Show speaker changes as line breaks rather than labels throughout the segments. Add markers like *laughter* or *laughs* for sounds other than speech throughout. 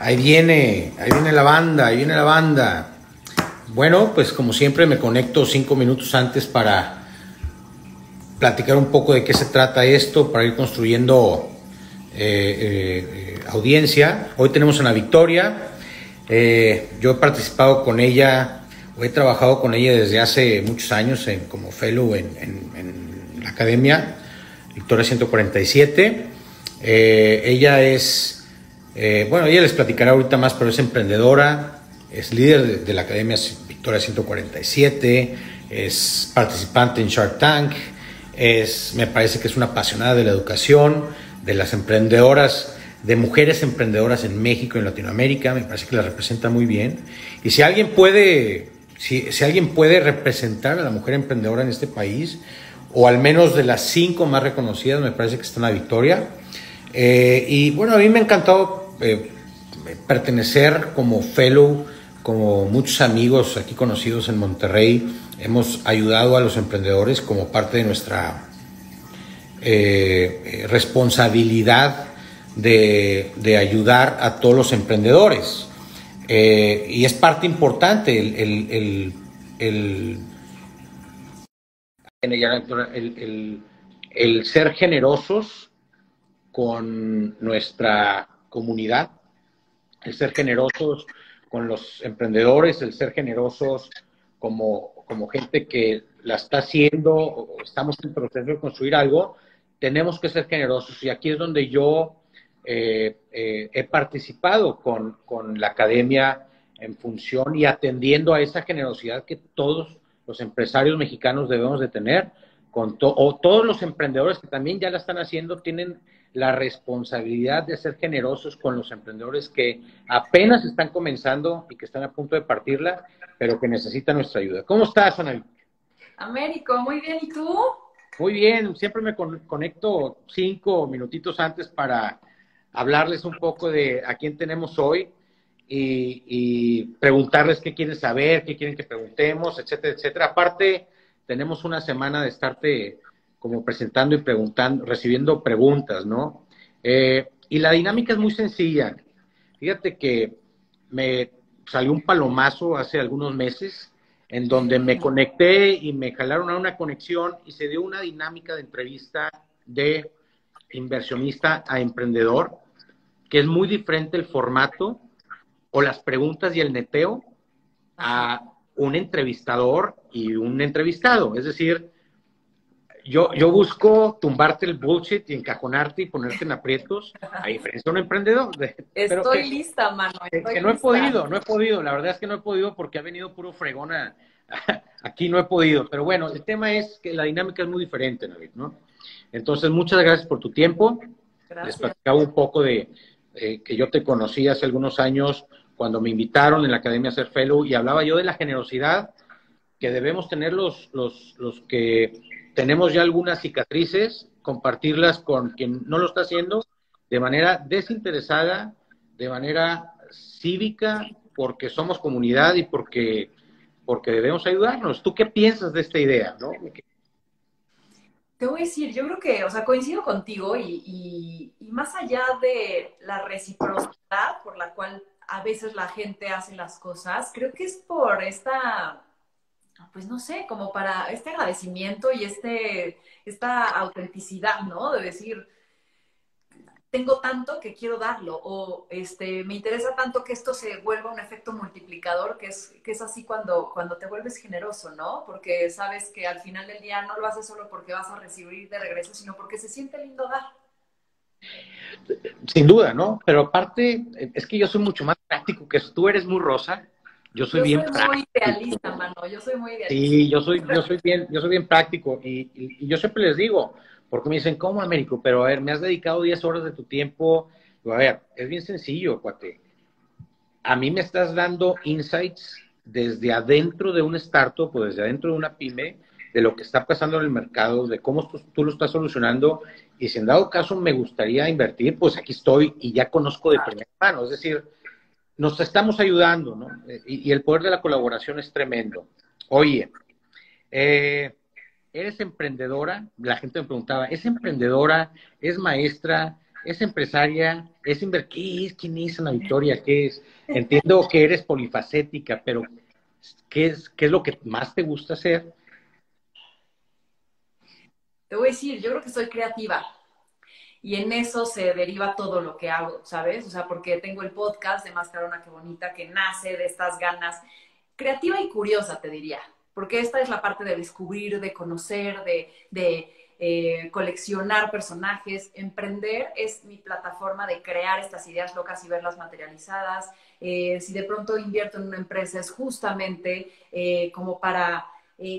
Ahí viene, ahí viene la banda, ahí viene la banda. Bueno, pues como siempre me conecto cinco minutos antes para platicar un poco de qué se trata esto, para ir construyendo eh, eh, audiencia. Hoy tenemos una Victoria. Eh, yo he participado con ella, o he trabajado con ella desde hace muchos años en, como fellow en, en la academia, Victoria 147. ella es eh, bueno, ella les platicará ahorita más, pero es emprendedora, es líder de, la Academia Victoria 147, es participante en Shark Tank, es, me parece que es una apasionada de la educación, de las emprendedoras, de mujeres emprendedoras en México y en Latinoamérica, me parece que la representa muy bien. Y si alguien puede, si, si alguien puede representar a la mujer emprendedora en este país, o al menos de las cinco más reconocidas, me parece que está en la Victoria. Eh, y bueno, a mí me ha encantado eh, pertenecer como fellow, como muchos amigos aquí conocidos en Monterrey, hemos ayudado a los emprendedores como parte de nuestra eh, responsabilidad de, ayudar a todos los emprendedores. Eh, y es parte importante el, el ser generosos con nuestra comunidad, el ser generosos con los emprendedores, el ser generosos como, como gente que la está haciendo estamos en proceso de construir algo, tenemos que ser generosos. Y aquí es donde yo eh, eh, he participado con, con, la academia en función y atendiendo a esa generosidad que todos los empresarios mexicanos debemos de tener, con o todos los emprendedores que también ya la están haciendo tienen la responsabilidad de ser generosos con los emprendedores que apenas están comenzando y que están a punto de partirla, pero que necesitan nuestra ayuda. ¿Cómo estás, Ana?
Américo, muy bien. ¿Y tú?
Muy bien. Siempre me conecto cinco minutitos antes para hablarles un poco de a quién tenemos hoy y, y preguntarles qué quieren saber, qué quieren que preguntemos, etcétera, etcétera. Aparte, tenemos una semana de estarte como presentando y preguntando, recibiendo preguntas, ¿no? Eh, y la dinámica es muy sencilla. Fíjate que me salió un palomazo hace algunos meses en donde me conecté y me jalaron a una conexión y se dio una dinámica de entrevista de inversionista a emprendedor, que es muy diferente el formato o las preguntas y el neteo a un entrevistador y un entrevistado. Es decir, yo, yo busco tumbarte el bullshit y encajonarte y ponerte en aprietos, a diferencia de un emprendedor.
Estoy lista, mano.
que no he podido, no he podido. La verdad es que no he podido porque ha venido puro fregona. *laughs* Aquí no he podido. Pero bueno, el tema es que la dinámica es muy diferente, Navid, ¿no? Entonces, muchas gracias por tu tiempo. Gracias. Les platicaba un poco de que yo te conocí hace algunos años cuando me invitaron en la Academia a ser fellow y hablaba yo de la generosidad que debemos tener los, los, los que tenemos ya algunas cicatrices, compartirlas con quien no lo está haciendo de manera desinteresada, de manera cívica, porque somos comunidad y porque, porque debemos ayudarnos. ¿Tú qué piensas de esta idea? ¿no?
Te voy a decir, yo creo que, o sea, coincido contigo y, y más allá de la reciprocidad por la cual a veces la gente hace las cosas, creo que es por esta pues no sé, como para este agradecimiento y este, esta autenticidad, ¿no? De decir, tengo tanto que quiero darlo o este, me interesa tanto que esto se vuelva un efecto multiplicador, que es, que es así cuando, cuando te vuelves generoso, ¿no? Porque sabes que al final del día no lo haces solo porque vas a recibir de regreso, sino porque se siente lindo dar.
Sin duda, ¿no? Pero aparte, es que yo soy mucho más práctico que. Tú eres muy rosa yo soy, bien
muy idealista, mano. Yo soy muy idealista.
Sí, yo soy, yo soy bien, yo soy bien práctico y, yo siempre les digo, Porque me dicen, ¿cómo, Américo? Pero a ver, me has dedicado 10 horas de tu tiempo. a ver, es bien sencillo, cuate. A mí me estás dando insights desde adentro de un startup o desde adentro de una pyme de lo que está pasando en el mercado, de cómo tú, lo estás solucionando. Y si en dado caso me gustaría invertir, pues aquí estoy y ya conozco de primera mano. Es decir, nos estamos ayudando, ¿no? Y, el poder de la colaboración es tremendo. Oye, eh, ¿eres emprendedora? La gente me preguntaba, ¿es emprendedora? ¿Es maestra? ¿Es empresaria? ¿Es invertir? ¿Quién es Ana Victoria? ¿Qué es? Entiendo que eres polifacética, pero ¿qué es, ¿qué es lo que más te gusta hacer?
Te voy a decir, yo creo que soy creativa y en eso se deriva todo lo que hago, ¿sabes? O sea, porque tengo el podcast de Mascarona, qué bonita, que nace de estas ganas, creativa y curiosa, te diría, porque esta es la parte de descubrir, de conocer, de, de eh, coleccionar personajes. Emprender es mi plataforma de crear estas ideas locas y verlas materializadas. Eh, si de pronto invierto en una empresa es justamente eh, como para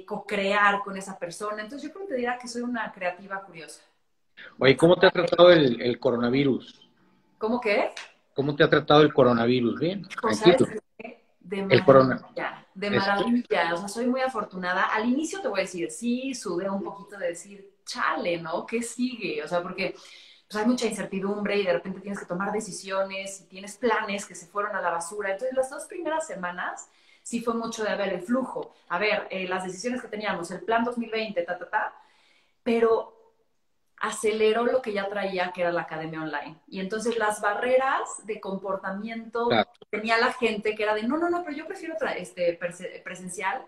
co-crear con esa persona. Entonces yo creo que te diría que soy una creativa curiosa.
Oye, ¿cómo te ha tratado el, coronavirus?
¿Cómo qué?
¿Cómo te ha tratado el coronavirus? Bien,
pues, tranquilo. De maravilla, de maravilla. O sea, soy muy afortunada. Al inicio te voy a decir, sí, sudé un poquito de decir, chale, ¿no? ¿Qué sigue? O sea, porque pues, hay mucha incertidumbre y de repente tienes que tomar decisiones y tienes planes que se fueron a la basura. Entonces, las dos primeras semanas sí fue mucho de ver el flujo. A ver, eh, las decisiones que teníamos, el plan 2020, ta, ta, ta. Pero aceleró lo que ya traía, que era la academia online. Y entonces las barreras de comportamiento que tenía la gente, que era de, no, no, no, pero yo prefiero este, presencial,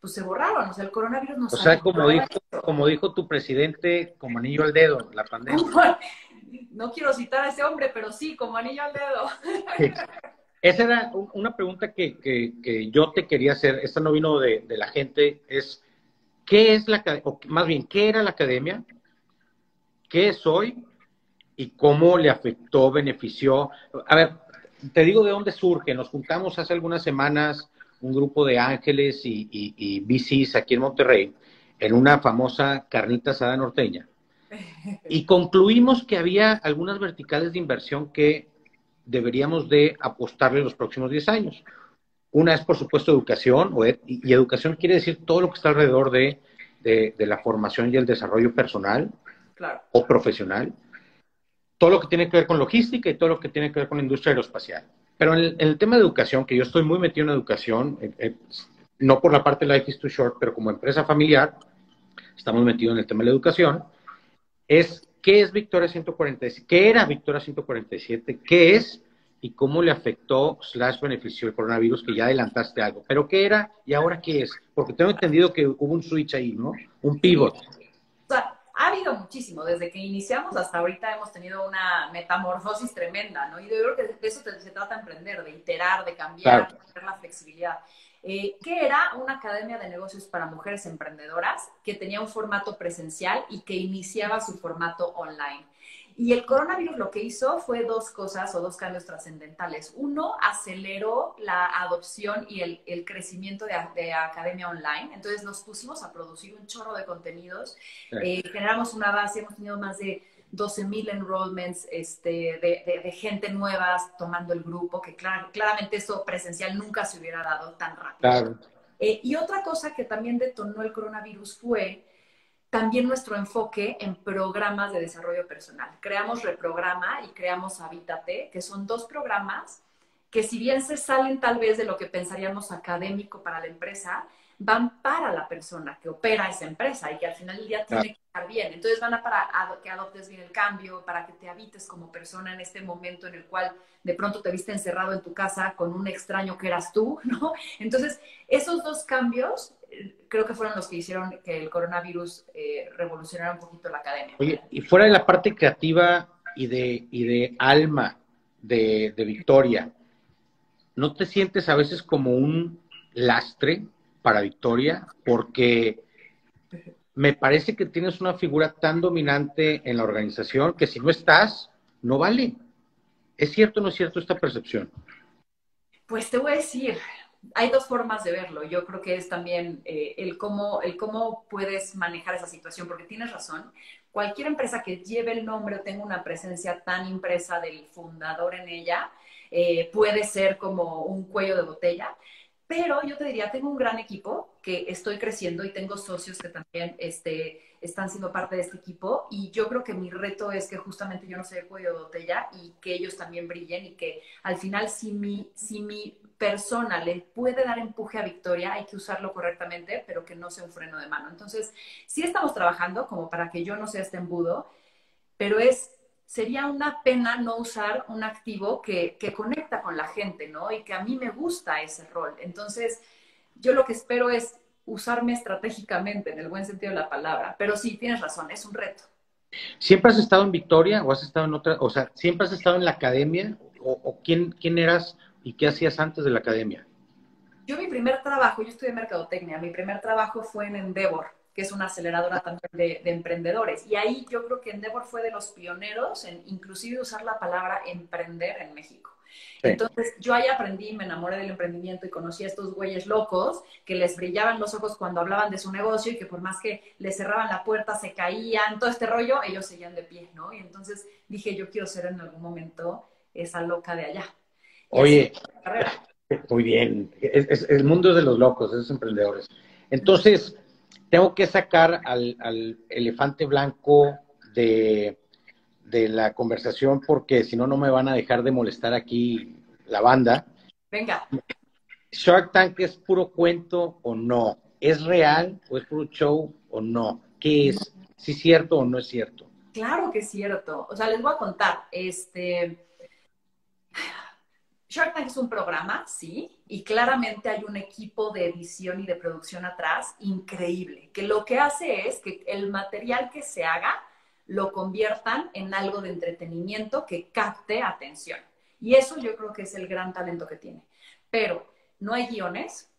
pues se borraron. O sea, el coronavirus no
O sea, como dijo, como dijo tu presidente, como anillo al dedo, la pandemia. *laughs*
No quiero citar a ese hombre, pero sí, como anillo al dedo.
Esa era una pregunta que, que, yo te quería hacer. Esta no vino de, de la gente. Es, ¿qué es la, o más bien, qué era la academia? Qué es hoy y cómo le afectó, benefició. A ver, te digo de dónde surge. Nos juntamos hace algunas semanas un grupo de ángeles y, y, VCs aquí en Monterrey en una famosa carnita asada norteña. Y concluimos que había algunas verticales de inversión que deberíamos de apostarle en los próximos 10 años. Una es, por supuesto, educación, y educación quiere decir todo lo que está alrededor de, de la formación y el desarrollo personal, o profesional, todo lo que tiene que ver con logística y todo lo que tiene que ver con industria aeroespacial. Pero en el, tema de educación, que yo estoy muy metido en educación, eh, eh, no por la parte de Life is Too Short, pero como empresa familiar, estamos metidos en el tema de la educación, es qué es Victoria 147, qué era Victoria 147, qué es y cómo le afectó slash benefició el coronavirus, que ya adelantaste algo. Pero qué era y ahora qué es, porque tengo entendido que hubo un switch ahí, ¿no? Un pivot.
Muchísimo. Desde que iniciamos hasta ahorita hemos tenido una metamorfosis tremenda, ¿no? Y yo creo que de eso se trata de emprender, de iterar, de cambiar, de tener la flexibilidad. Eh, que era una academia de negocios para mujeres emprendedoras que tenía un formato presencial y que iniciaba su formato online. Y el coronavirus lo que hizo fue dos cosas o dos cambios trascendentales. Uno, aceleró la adopción y el, crecimiento de, Academia Online. Entonces nos pusimos a producir un chorro de contenidos. Eh, generamos una base, hemos tenido más de 12 mil enrollments este, de, gente nueva tomando el grupo, que claramente eso presencial nunca se hubiera dado tan rápido. Eh, y otra cosa que también detonó el coronavirus fue también nuestro enfoque en programas de desarrollo personal. Creamos Reprograma y creamos Habítate, que son dos programas que si bien se salen tal vez de lo que pensaríamos académico para la empresa, van para la persona que opera esa empresa y que al final del día tiene que estar bien. Entonces van a para que adoptes bien el cambio, para que te habites como persona en este momento en el cual de pronto te viste encerrado en tu casa con un extraño que eras tú, *laughs* ¿no? Entonces, esos dos cambios creo que fueron los que hicieron que el coronavirus eh, revolucionara un poquito la academia.
Oye, y fuera de la parte creativa y de, y de alma de, de Victoria, ¿no te sientes a veces como un lastre para Victoria, porque me parece que tienes una figura tan dominante en la organización que si no estás, no vale. ¿Es cierto o no es cierto esta percepción?
Pues te voy a decir, hay dos formas de verlo. Yo creo que es también eh, el, cómo, el cómo puedes manejar esa situación, porque tienes razón. cualquier empresa que lleve el nombre o tenga una presencia tan impresa del fundador en ella, eh, puede ser como un cuello de botella. Pero yo te diría, tengo un gran equipo que estoy creciendo y tengo socios que también este, están siendo parte de este equipo y yo creo que mi reto es que justamente yo no soy el cuello de botella y que ellos también brillen y que al final si mi, si mi persona le puede dar empuje a Victoria, hay que usarlo correctamente, pero que no sea un freno de mano. Entonces, sí estamos trabajando como para que yo no sea este embudo, pero es sería una pena no usar un activo que, que, conecta con la gente, ¿no? Y que a mí me gusta ese rol. Entonces, yo lo que espero es usarme estratégicamente, en el buen sentido de la palabra. Pero sí, tienes razón, es un reto.
¿Siempre has estado en Victoria o has estado en otra, o sea, siempre has estado en la academia? ¿O, quién, quién eras y qué hacías antes de la academia?
Yo mi primer trabajo, yo estudié mercadotecnia, mi primer trabajo fue en Endeavor, que es una aceleradora también de, emprendedores. Y ahí yo creo que Endeavor fue de los pioneros en inclusive usar la palabra emprender en México. Entonces yo ahí aprendí, me enamoré del emprendimiento y conocí a estos güeyes locos que les brillaban los ojos cuando hablaban de su negocio y que por más que les cerraban la puerta se caían, todo este rollo, ellos seguían de pie, ¿no? Y entonces dije, yo quiero ser en algún momento esa loca de allá.
Oye, *laughs* muy bien, es, el mundo de los locos, esos emprendedores. Entonces, tengo que sacar al, elefante blanco de, la conversación porque si no, no me van a dejar de molestar aquí la banda.
Venga.
Shark Tank es puro cuento o no? ¿Es real o es puro show o no? ¿Qué es? ¿Si es cierto o no es cierto?
Claro que es cierto. O sea, les voy a contar. Este, *sighs* Shark Tank es un programa, sí, y claramente hay un equipo de edición y de producción atrás increíble, que lo que hace es que el material que se haga lo conviertan en algo de entretenimiento que capte atención. Y eso yo creo que es el gran talento que tiene. Pero no hay guiones,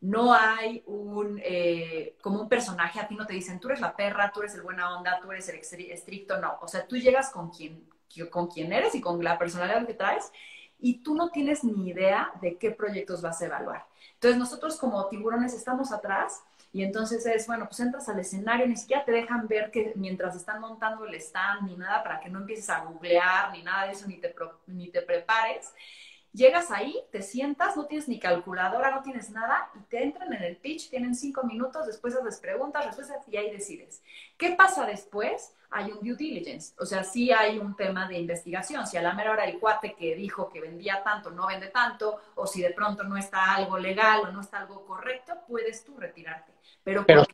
no hay un, eh, como un personaje, a ti no te dicen, tú eres la perra, tú eres el buena onda, tú eres el estricto, no. O sea, tú llegas con quien, con quien eres y con la personalidad que traes y tú no tienes ni idea de qué proyectos vas a evaluar. Entonces nosotros como tiburones estamos atrás y entonces es, bueno, pues entras al escenario, ni siquiera te dejan ver que mientras están montando el stand ni nada para que no empieces a googlear ni nada de eso, ni te, ni te prepares. Llegas ahí, te sientas, no tienes ni calculadora, no tienes nada, y te entran en el pitch, tienen cinco minutos, después haces preguntas, respuestas, y ahí decides. ¿Qué pasa después? Hay un due diligence, o sea, sí hay un tema de investigación. Si a la mera hora el cuate que dijo que vendía tanto no vende tanto, o si de pronto no está algo legal o no está algo correcto, puedes tú retirarte. Pero,
Pero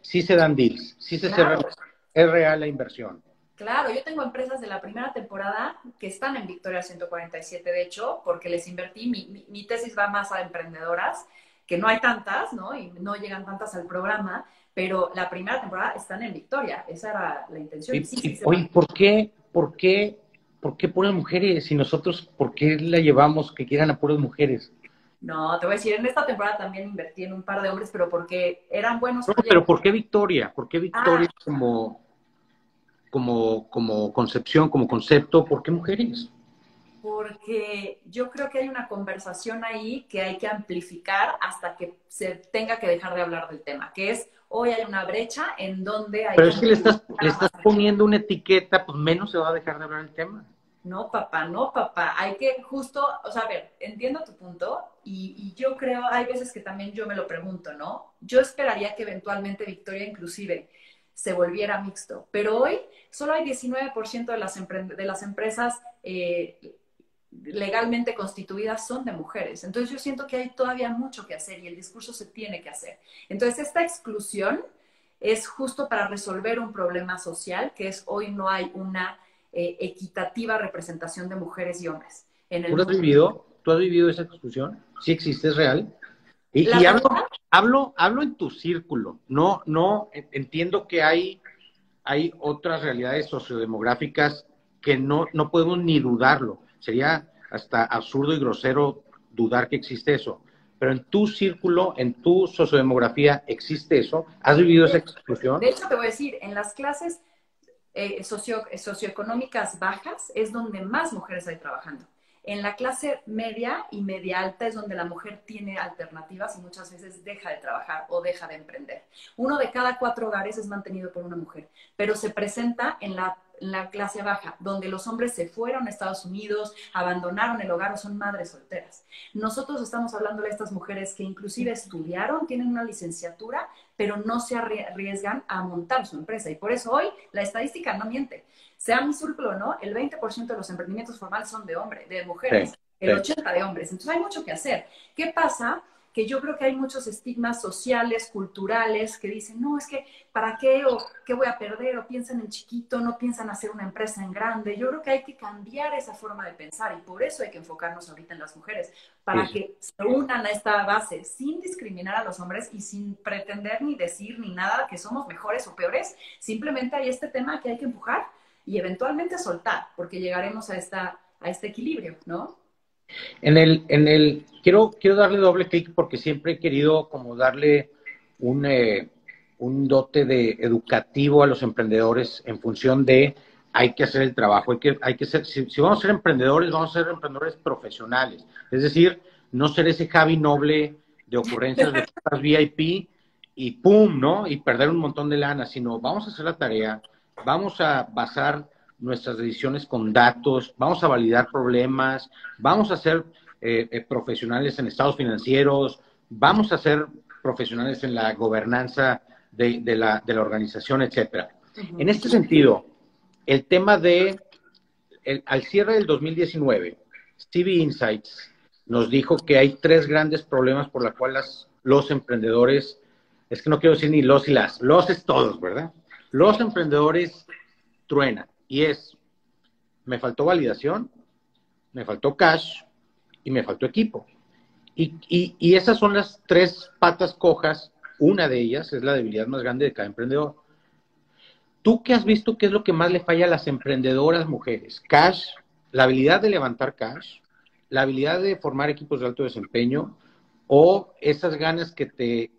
sí se dan deals, sí se es real la inversión.
Claro, yo tengo empresas de la primera temporada que están en Victoria 147, de hecho, porque les invertí, mi, tesis va más a emprendedoras, que no hay tantas, ¿no? Y no llegan tantas al programa, pero la primera temporada están en Victoria, esa era la intención.
oye, ¿por qué, por qué, por qué puras mujeres? Y nosotros, ¿por qué la llevamos que quieran a puras mujeres?
No, te voy a decir, en esta temporada también invertí en un par de hombres, pero porque eran buenos.
pero ¿por qué Victoria? ¿Por qué Victoria ah. como como, como concepción, como concepto, ¿por qué mujeres?
Porque yo creo que hay una conversación ahí que hay que amplificar hasta que se tenga que dejar de hablar del tema, que es hoy hay una brecha en donde hay...
Pero es que le estás, le estás poniendo una etiqueta, pues menos se va a dejar de hablar del tema.
No, papá, no, papá. Hay que justo, o sea, a ver, entiendo tu punto y, y, yo creo, hay veces que también yo me lo pregunto, ¿no? Yo esperaría que eventualmente Victoria inclusive se volviera mixto. Pero hoy solo hay 19% de las, de las empresas eh, legalmente constituidas son de mujeres. Entonces yo siento que hay todavía mucho que hacer y el discurso se tiene que hacer. Entonces esta exclusión es justo para resolver un problema social, que es hoy no hay una eh, equitativa representación de mujeres y hombres.
En el ¿Tú, has vivido, ¿Tú has vivido esa exclusión? ¿Sí existe, es real? Y, hablo, hablo, en tu círculo, no, no, entiendo que hay, hay otras realidades sociodemográficas que no, no podemos ni dudarlo. Sería hasta absurdo y grosero dudar que existe eso. Pero en tu círculo, en tu sociodemografía, ¿existe eso? ¿Has vivido esa exclusión?
De hecho, te voy a decir, en las clases eh, socio, socioeconómicas bajas es donde más mujeres hay trabajando. En la clase media y media alta es donde la mujer tiene alternativas y muchas veces deja de trabajar o deja de emprender. Uno de cada cuatro hogares es mantenido por una mujer, pero se presenta en la la clase baja, donde los hombres se fueron a Estados Unidos, abandonaron el hogar o son madres solteras. Nosotros estamos hablando de estas mujeres que inclusive estudiaron, tienen una licenciatura, pero no se arriesgan a montar su empresa. Y por eso hoy la estadística no miente. Sea mi círculo o no, el 20% de los emprendimientos formales son de hombres, de mujeres, el 80% de hombres. Entonces hay mucho que hacer. ¿Qué pasa? Que yo creo que hay muchos estigmas sociales, culturales, que dicen, no, es que, ¿para qué? ¿O qué voy a perder? O piensan en chiquito, no piensan hacer una empresa en grande. Yo creo que hay que cambiar esa forma de pensar y por eso hay que enfocarnos ahorita en las mujeres, para que se unan a esta base sin discriminar a los hombres y sin pretender ni decir ni nada que somos mejores o peores. Simplemente hay este tema que hay que empujar y eventualmente soltar, porque llegaremos a, esta, a este equilibrio, ¿no?
En el, en el, quiero, quiero darle doble clic porque siempre he querido como darle un, eh, un dote de educativo a los emprendedores en función de hay que hacer el trabajo, hay que, hay que ser, si, vamos a ser emprendedores, vamos a ser emprendedores profesionales. Es decir, no ser ese Javi noble de ocurrencias de *laughs* VIP y pum, ¿no? Y perder un montón de lana, sino vamos a hacer la tarea, vamos a basar nuestras decisiones con datos, vamos a validar problemas, vamos a ser eh, eh, profesionales en estados financieros, vamos a ser profesionales en la gobernanza de, la, organización, etcétera. En este sentido, el tema de, al cierre del 2019, CV Insights nos dijo que hay tres grandes problemas por los cuales los emprendedores, es que no quiero decir ni los y las, los es todos, ¿verdad? Los emprendedores truenan. Y es, me faltó validación, me faltó cash y me faltó equipo. Y, esas son las tres patas cojas. Una de ellas es la debilidad más grande de cada emprendedor. ¿Tú qué has visto qué es lo que más le falla a las emprendedoras mujeres? Cash, la habilidad de levantar cash, la habilidad de formar equipos de alto desempeño o esas ganas que te,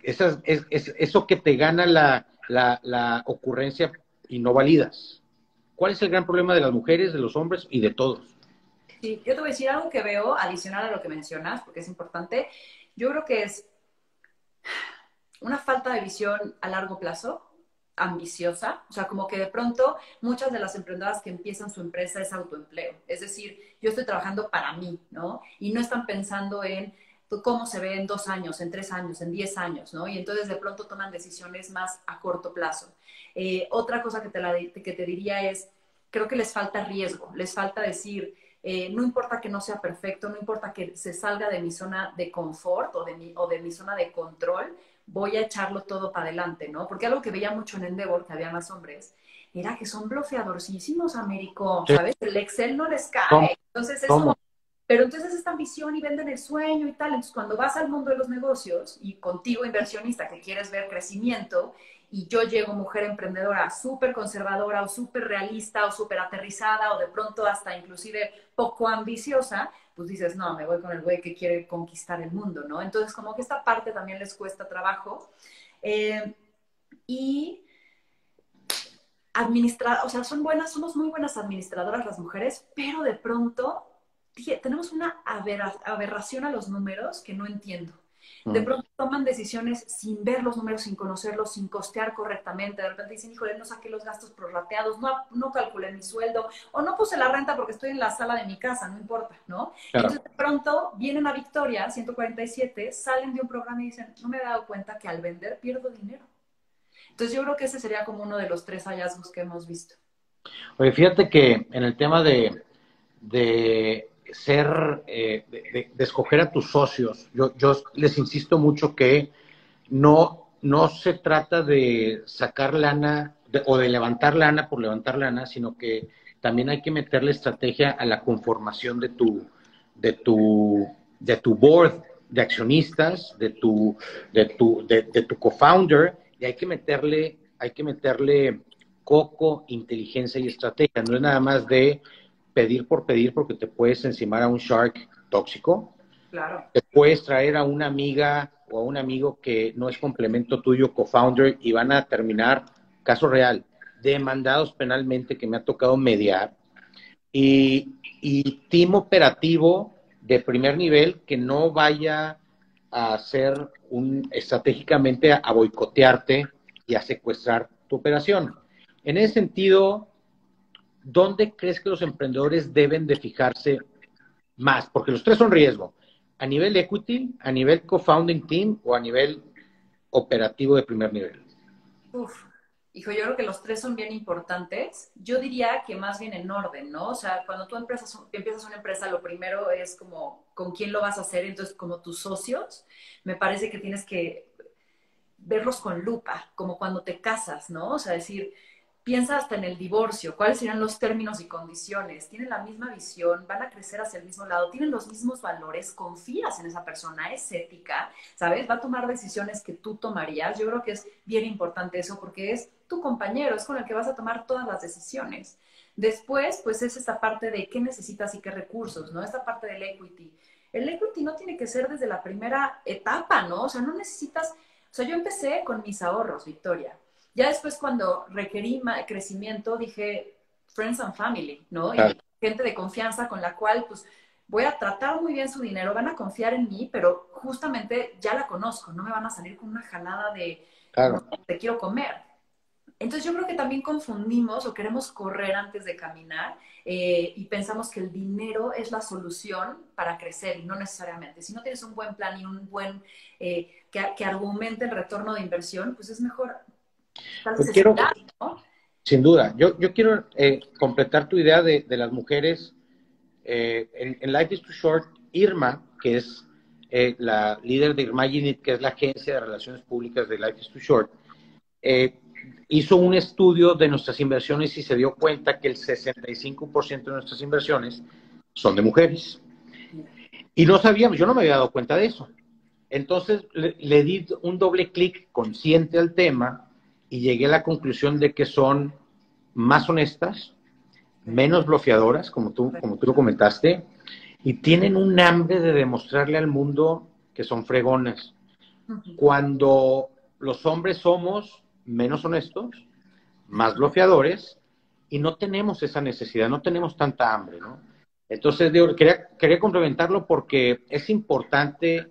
esas, es, eso que te gana la, la ocurrencia y no validas. ¿Cuál es el gran problema de las mujeres, de los hombres y de todos?
Sí, yo te voy a decir algo que veo adicional a lo que mencionas, porque es importante. Yo creo que es una falta de visión a largo plazo, ambiciosa, o sea, como que de pronto muchas de las emprendedoras que empiezan su empresa es autoempleo, es decir, yo estoy trabajando para mí, ¿no? Y no están pensando en cómo se ve en dos años, en tres años, en diez años, ¿no? Y entonces de pronto toman decisiones más a corto plazo. Eh, otra cosa que te, la, que te diría es, creo que les falta riesgo, les falta decir, eh, no importa que no sea perfecto, no importa que se salga de mi zona de confort o de mi, o de mi zona de control, voy a echarlo todo para adelante, ¿no? Porque algo que veía mucho en Endeavor, que había más hombres, era que son bloqueadorcísimos, Américo, ¿sabes? El Excel no les cae. Entonces es como, pero entonces esta ambición y venden el sueño y tal. Entonces, cuando vas al mundo de los negocios y contigo, inversionista, que quieres ver crecimiento, y yo llego mujer emprendedora súper conservadora o súper realista o súper aterrizada o de pronto hasta inclusive poco ambiciosa, pues dices, no, me voy con el güey que quiere conquistar el mundo, ¿no? Entonces, como que esta parte también les cuesta trabajo. Eh, y administrar, o sea, son buenas, somos muy buenas administradoras las mujeres, pero de pronto tenemos una aberración a los números que no entiendo. De mm. pronto toman decisiones sin ver los números, sin conocerlos, sin costear correctamente. De repente dicen, híjole, no saqué los gastos prorrateados, no, no calculé mi sueldo, o no puse la renta porque estoy en la sala de mi casa, no importa, ¿no? Entonces de pronto vienen a Victoria, 147, salen de un programa y dicen, no me he dado cuenta que al vender pierdo dinero. Entonces yo creo que ese sería como uno de los tres hallazgos que hemos visto.
Oye, fíjate que en el tema de, de ser, eh, de, escoger a tus socios, yo, yo les insisto mucho que no, no se trata de sacar lana o de levantar lana por levantar lana, sino que también hay que meterle estrategia a la conformación de tu, de tu, de tu board de accionistas, de tu, de tu, de, de tu co-founder, y hay que meterle, hay que meterle coco, inteligencia y estrategia. No es nada más de pedir por pedir porque te puedes encimar a un shark tóxico.
Claro.
Te puedes traer a una amiga o a un amigo que no es complemento tuyo, co-founder, y van a terminar, caso real, demandados penalmente que me ha tocado mediar. y, y team operativo de primer nivel que no vaya a hacer un, estratégicamente a boicotearte y a secuestrar tu operación. En ese sentido, ¿dónde crees que los emprendedores deben de fijarse más? Porque los tres son riesgo. A nivel equity, a nivel co-founding team o a nivel operativo de primer nivel.
Uf, hijo, yo creo que los tres son bien importantes. Yo diría que más bien en orden, ¿no? O sea, cuando tú empiezas, empiezas una empresa, lo primero es como con quién lo vas a hacer, entonces como tus socios, me parece que tienes que verlos con lupa, como cuando te casas, ¿no? O sea, decir, piensa hasta en el divorcio, cuáles serían los términos y condiciones, tienen la misma visión, van a crecer hacia el mismo lado, tienen los mismos valores, confías en esa persona, es ética, ¿sabes? Va a tomar decisiones que tú tomarías. Yo creo que es bien importante eso porque es tu compañero, es con el que vas a tomar todas las decisiones. Después, pues es esta parte de qué necesitas y qué recursos, ¿no? Esta parte del equity. El equity no tiene que ser desde la primera etapa, ¿no? O sea, no necesitas, o sea, yo empecé con mis ahorros, Victoria ya después cuando requerí crecimiento dije friends and family, ¿no? Y gente de confianza con la cual pues voy a tratar muy bien su dinero, van a confiar en mí, pero justamente ya la conozco, no me van a salir con una jalada de te quiero comer. Entonces yo creo que también confundimos o queremos correr antes de caminar eh, y pensamos que el dinero es la solución para crecer y no necesariamente. Si no tienes un buen plan y un buen eh, que, que, argumente el retorno de inversión, pues es mejor
quiero, Sin duda, yo, yo quiero eh, completar tu idea de, de las mujeres. Eh, en, Life is Too Short, Irma, que es eh, la líder de Imaginit, que es la agencia de relaciones públicas de Life is Too Short, hizo un estudio de nuestras inversiones y se dio cuenta que el 65% de nuestras inversiones son de mujeres. Y no sabíamos, yo no me había dado cuenta de eso. Entonces le, le di un doble clic consciente al tema y llegué a la conclusión de que son más honestas, menos bloqueadoras, como tú, como tú lo comentaste, y tienen un hambre de demostrarle al mundo que son fregonas. Cuando los hombres somos menos honestos, más bloqueadores, y no tenemos esa necesidad, no tenemos tanta hambre, ¿no? Entonces, quería, quería complementarlo porque es importante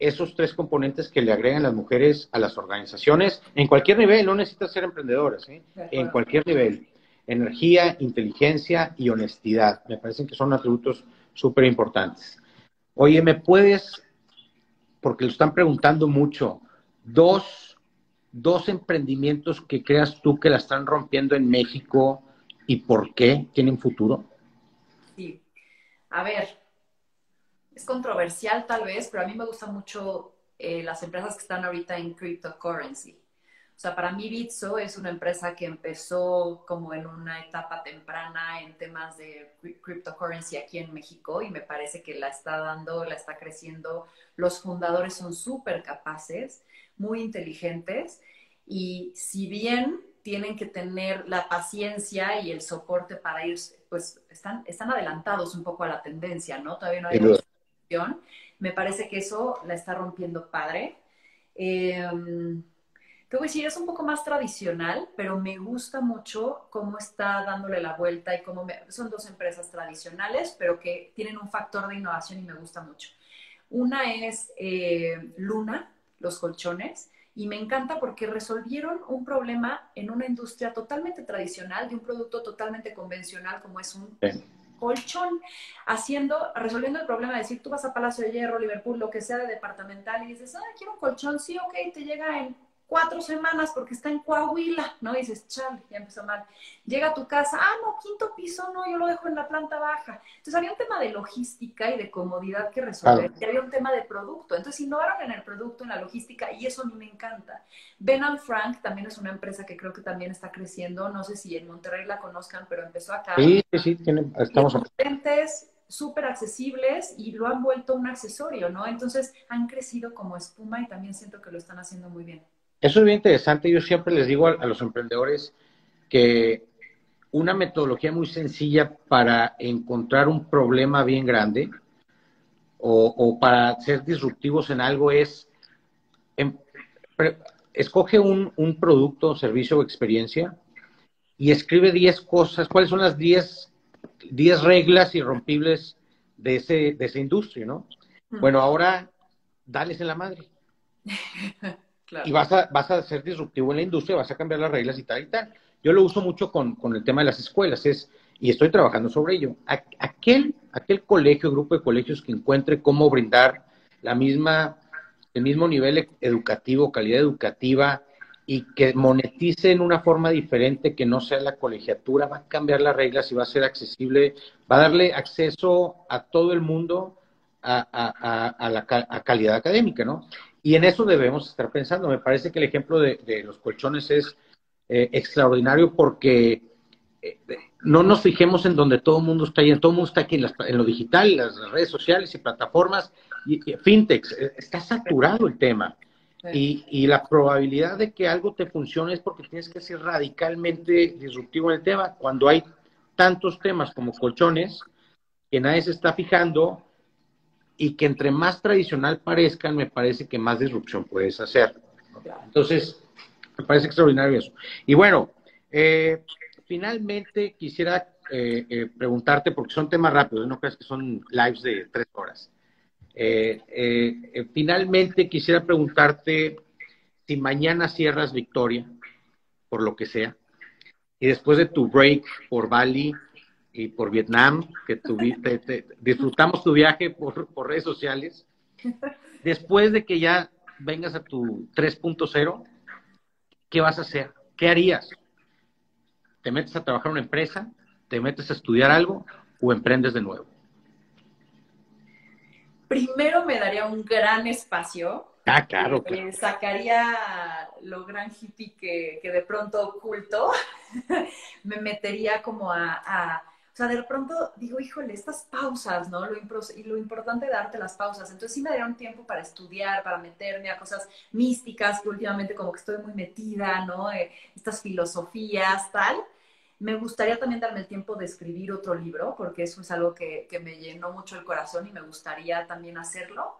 esos tres componentes que le agregan las mujeres a las organizaciones en cualquier nivel, no necesitas ser emprendedoras, ¿eh? en cualquier nivel. Energía, inteligencia y honestidad. Me parecen que son atributos súper importantes. Oye, ¿me puedes, porque lo están preguntando mucho, dos, dos emprendimientos que creas tú que la están rompiendo en México y por qué tienen futuro?
Sí. A ver, es controversial tal vez, pero a mí me gustan mucho eh, las empresas que están ahorita en cryptocurrency. O sea, para mí Bitso es una empresa que empezó como en una etapa temprana en temas de cryptocurrency aquí en México y me parece que la está dando, la está creciendo. Los fundadores son súper capaces, muy inteligentes y si bien tienen que tener la paciencia y el soporte para ir, pues están, están adelantados un poco a la tendencia, ¿no? Todavía no hay me parece que eso la está rompiendo padre. Eh, te voy a decir, es un poco más tradicional, pero me gusta mucho cómo está dándole la vuelta y cómo son dos empresas tradicionales, pero que tienen un factor de innovación y me gusta mucho. Una es eh, Luna, los colchones, y me encanta porque resolvieron un problema en una industria totalmente tradicional, de un producto totalmente convencional como es un colchón, haciendo, resolviendo el problema de decir, tú vas a Palacio de Hierro, Liverpool, lo que sea de departamental, y dices, ah, quiero un colchón, sí, ok, te llega en cuatro semanas porque está en Coahuila, ¿no? Y dices, chale, ya empezó mal. Llega a tu casa, ah, no, quinto piso, no, yo lo dejo en la planta baja. Entonces había un tema de logística y de comodidad que resolver, y había un tema de producto. Entonces innovaron en el producto, en la logística, y eso a mí me encanta. Ben Frank también es una empresa que creo que también está creciendo, no sé si en Monterrey la conozcan, pero empezó acá.
Sí, sí, estamos
potentes, súper accesibles y lo han vuelto un accesorio, ¿no? Entonces han crecido como espuma y también siento que lo están haciendo muy bien.
Eso es bien interesante. Yo siempre les digo a, los emprendedores que una metodología muy sencilla para encontrar un problema bien grande o, para ser disruptivos en algo es em, escoge un, un, producto, servicio o experiencia y escribe 10 cosas. ¿Cuáles son las 10 10 reglas irrompibles de, ese, de esa industria, ¿no? Bueno, ahora dales en la madre. *laughs* Y vas a, vas a ser disruptivo en la industria, vas a cambiar las reglas y tal y tal. Yo lo uso mucho con, con el tema de las escuelas, es, y estoy trabajando sobre ello. Aquel, aquel colegio, grupo de colegios que encuentre cómo brindar la misma, el mismo nivel educativo, calidad educativa, y que monetice en una forma diferente que no sea la colegiatura, va a cambiar las reglas y va a ser accesible, va a darle acceso a todo el mundo a, la calidad académica, ¿no? Y en eso debemos estar pensando. Me parece que el ejemplo de, los colchones es eh, extraordinario porque eh, no nos fijemos en donde todo el mundo está y todo el mundo está aquí en, lo digital, las redes sociales y plataformas, y, y fintech, eh, está saturado el tema. Y, la probabilidad de que algo te funcione es porque tienes que ser radicalmente disruptivo en el tema. Cuando hay tantos temas como colchones que nadie se está fijando y que entre más tradicional parezcan, me parece que más disrupción puedes hacer. Entonces, me parece extraordinario eso. Y bueno, eh, finalmente quisiera eh, eh, preguntarte, porque son temas rápidos, no crees que son lives de tres horas. Eh, eh, finalmente quisiera preguntarte si mañana cierras Victoria, por lo que sea, y después de tu break por Bali y por Vietnam, que tuviste, disfrutamos tu viaje por, redes sociales, después de que ya vengas a tu 3.0, ¿qué vas a hacer? ¿Qué harías? ¿Te metes a trabajar en una empresa? ¿Te metes a estudiar algo? ¿O emprendes de nuevo?
primero me daría un gran espacio.
Ah, claro.
Eh, sacaría lo gran hippie que, de pronto oculto. *laughs* me metería como a, sea, de pronto digo, híjole, estas pausas, ¿no? Lo, y lo importante de darte las pausas. Entonces sí me un tiempo para estudiar, para meterme a cosas místicas que últimamente como que estoy muy metida, ¿no? Eh, estas filosofías, tal me gustaría también darme el tiempo de escribir otro libro, porque eso es algo que, me llenó mucho el corazón y me gustaría también hacerlo.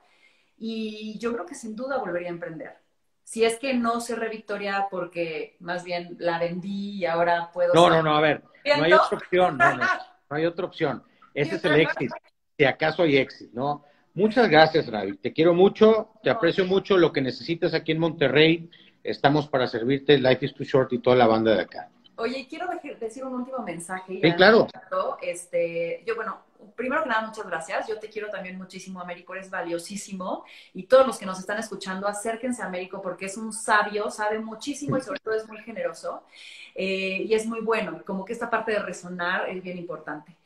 Y yo creo que sin duda volvería a emprender. Si es que no cerré Victoria porque más bien la vendí y ahora puedo...
No, no, no, a ver, no hay otra opción, no, no, *laughs* hay otra opción. Ese es el éxito, si acaso hay éxito, ¿no? Muchas gracias, Ravi. Te quiero mucho, te aprecio mucho lo que necesitas aquí en Monterrey. Estamos para servirte, Life is Too Short y toda la banda de acá.
Oye, quiero decir un último mensaje.
Sí, claro.
Este, yo, bueno, primero que nada, muchas gracias. Yo te quiero también muchísimo, Américo, eres valiosísimo. Y todos los que nos están escuchando, acérquense a Américo porque es un sabio, sabe muchísimo y sobre todo es muy generoso. Eh, y es muy bueno. Como que esta parte de resonar es bien importante.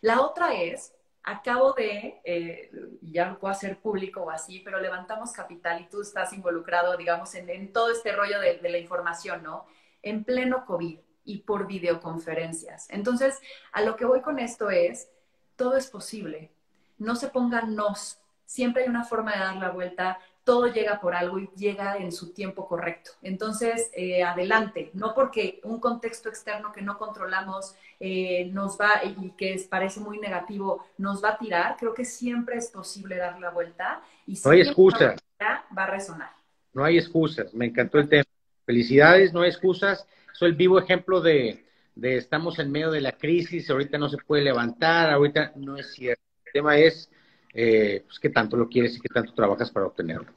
La otra es, acabo de, eh, ya lo puedo hacer público o así, pero levantamos capital y tú estás involucrado, digamos, en, todo este rollo de, de la información, ¿no? En pleno COVID y por videoconferencias. Entonces, a lo que voy con esto es, todo es posible. No se pongan nos. Siempre hay una forma de dar la vuelta. Todo llega por algo y llega en su tiempo correcto. Entonces, eh, adelante. No porque un contexto externo que no controlamos eh, nos va y que parece muy negativo nos va a tirar. Creo que siempre es posible dar la vuelta. Y
no hay excusas.
Va a resonar.
No hay excusas. Me encantó el tema. Felicidades, no hay excusas soy el vivo ejemplo de, estamos en medio de la crisis, ahorita no se puede levantar, ahorita no es cierto. El tema es eh, pues, qué tanto lo quieres y qué tanto trabajas para obtenerlo.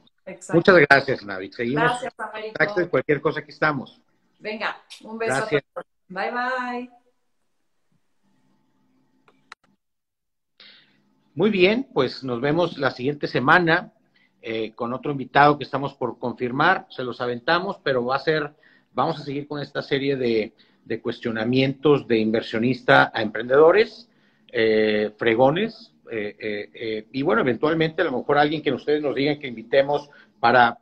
Muchas gracias, Navi. Seguimos.
Gracias, Américo.
cualquier cosa aquí estamos.
Venga, un beso. Todos. Bye, bye.
Muy bien, pues nos vemos la siguiente semana eh, con otro invitado que estamos por confirmar. Se los aventamos, pero va a ser Vamos a seguir con esta serie de, cuestionamientos de inversionista a emprendedores, eh, fregones, eh, eh, y bueno, eventualmente a lo mejor alguien que ustedes nos digan que invitemos para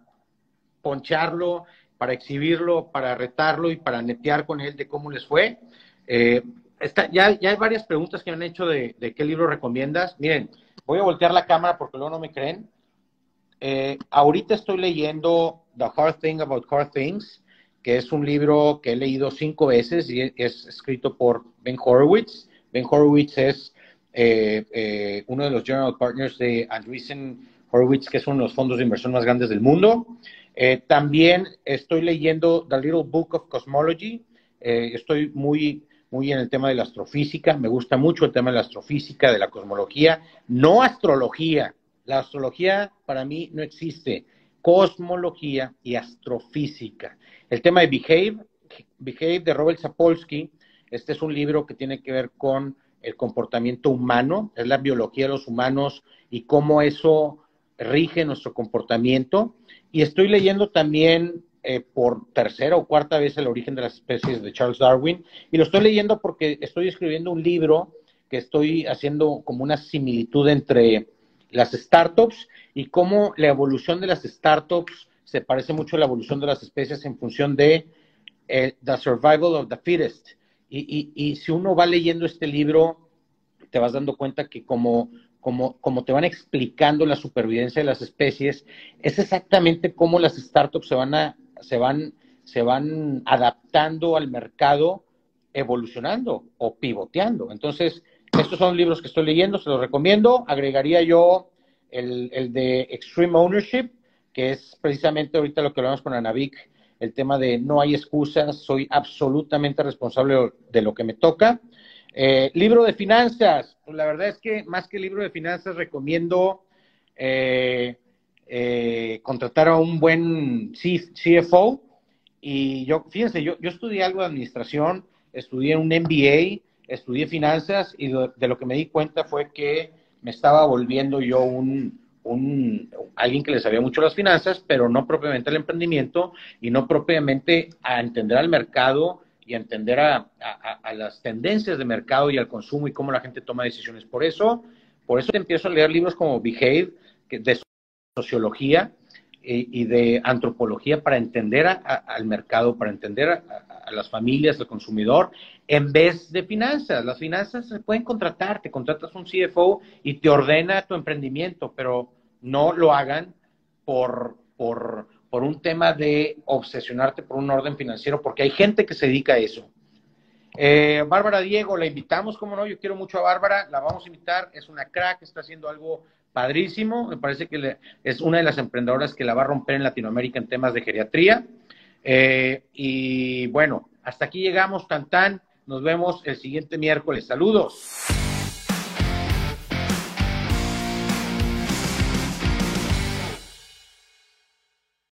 poncharlo, para exhibirlo, para retarlo y para netear con él de cómo les fue. ya, ya hay varias preguntas que me han hecho de, de, qué libro recomiendas. Miren, voy a voltear la cámara porque luego no me creen. ahorita estoy leyendo The Hard Thing About Hard Things que es un libro que he leído cinco veces y es escrito por Ben Horowitz. Ben Horowitz es eh, eh, uno de los general partners de Andreessen Horowitz, que es uno de los fondos de inversión más grandes del mundo. Eh, también estoy leyendo The Little Book of Cosmology. estoy muy, muy en el tema de la astrofísica, me gusta mucho el tema de la astrofísica, de la cosmología, no astrología. La astrología para mí no existe, cosmología y astrofísica. El tema de Behave, Behave de Robert Sapolsky, este es un libro que tiene que ver con el comportamiento humano, es la biología de los humanos y cómo eso rige nuestro comportamiento. Y estoy leyendo también eh, por tercera o cuarta vez el origen de las especies de Charles Darwin. Y lo estoy leyendo porque estoy escribiendo un libro que estoy haciendo como una similitud entre las startups y cómo la evolución de las startups se parece mucho a la evolución de las especies en función de eh, the survival of the fittest. Y, si uno va leyendo este libro, te vas dando cuenta que como, como, como te van explicando la supervivencia de las especies, es exactamente cómo las startups se van, a, se van, se van adaptando al mercado, evolucionando o pivoteando. Entonces, estos son libros que estoy leyendo, se los recomiendo. Agregaría yo el, el de Extreme Ownership, que es precisamente ahorita lo que hablamos con Anavik, el tema de no hay excusas, soy absolutamente responsable de lo que me toca. Eh, libro de finanzas, pues la verdad es que más que libro de finanzas recomiendo eh, eh, contratar a un buen CFO. Y yo, fíjense, yo, yo estudié algo de administración, estudié un MBA, estudié finanzas y de lo que me di cuenta fue que me estaba volviendo yo un, un, alguien que le sabía mucho las finanzas, pero no propiamente el emprendimiento y no propiamente a entender al mercado y a entender a, las tendencias de mercado y al consumo y cómo la gente toma decisiones. Por eso, por eso empiezo a leer libros como Behave, que de sociología y, de antropología para entender al mercado, para entender a, las familias, al consumidor, en vez de finanzas. Las finanzas se pueden contratar, te contratas un CFO y te ordena tu emprendimiento, pero no lo hagan por, por, por un tema de obsesionarte por un orden financiero, porque hay gente que se dedica a eso. Eh, Bárbara Diego, la invitamos, como no, yo quiero mucho a Bárbara, la vamos a invitar, es una crack, está haciendo algo padrísimo, me parece que es una de las emprendedoras que la va a romper en Latinoamérica en temas de geriatría. Eh, y bueno, hasta aquí llegamos, tan tan. Nos vemos el siguiente miércoles. Saludos.